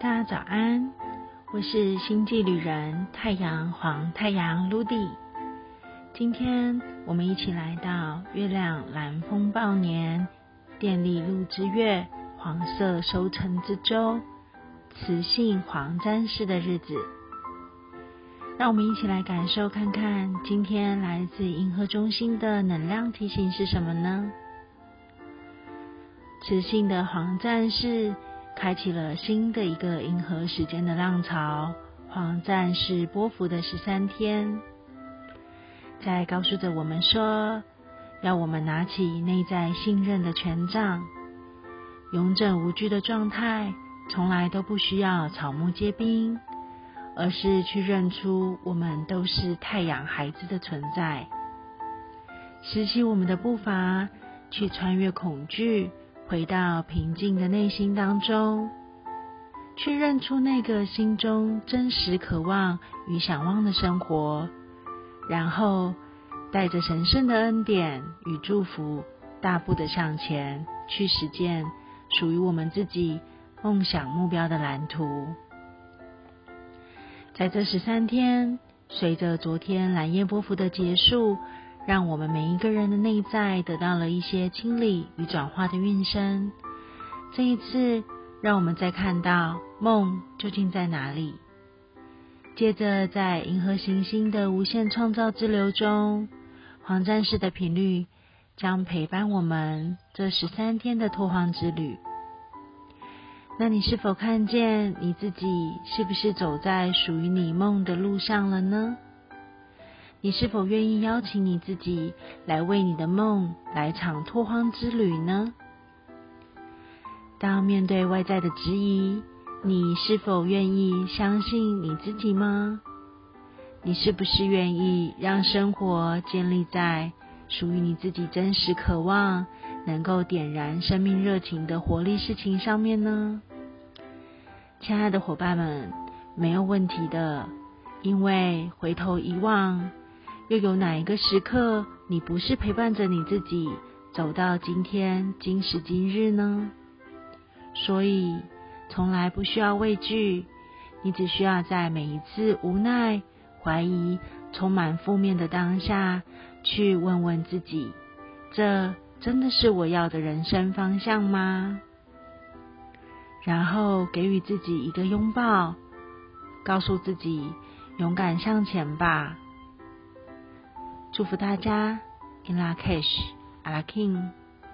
大家早安，我是星际旅人太阳黄太阳 Ludy。今天我们一起来到月亮蓝风暴年电力路之月黄色收成之周雌性黄战士的日子。让我们一起来感受看看，今天来自银河中心的能量提醒是什么呢？雌性的黄战士开启了新的一个银河时间的浪潮，黄战士波幅的十三天，在告诉着我们说，要我们拿起内在信任的权杖，勇整无惧的状态，从来都不需要草木皆兵，而是去认出我们都是太阳孩子的存在，拾起我们的步伐，去穿越恐惧。回到平静的内心当中，去认出那个心中真实渴望与想望的生活，然后带着神圣的恩典与祝福，大步的向前去实践属于我们自己梦想目标的蓝图。在这十三天，随着昨天蓝夜波幅的结束。让我们每一个人的内在得到了一些清理与转化的运生。这一次，让我们再看到梦究竟在哪里。接着，在银河行星的无限创造之流中，黄战士的频率将陪伴我们这十三天的拓荒之旅。那你是否看见你自己是不是走在属于你梦的路上了呢？你是否愿意邀请你自己来为你的梦来场拓荒之旅呢？当面对外在的质疑，你是否愿意相信你自己吗？你是不是愿意让生活建立在属于你自己真实渴望、能够点燃生命热情的活力事情上面呢？亲爱的伙伴们，没有问题的，因为回头一望。又有哪一个时刻，你不是陪伴着你自己走到今天今时今日呢？所以，从来不需要畏惧，你只需要在每一次无奈、怀疑、充满负面的当下，去问问自己：这真的是我要的人生方向吗？然后给予自己一个拥抱，告诉自己勇敢向前吧。祝福大家，In La Cash, a la King。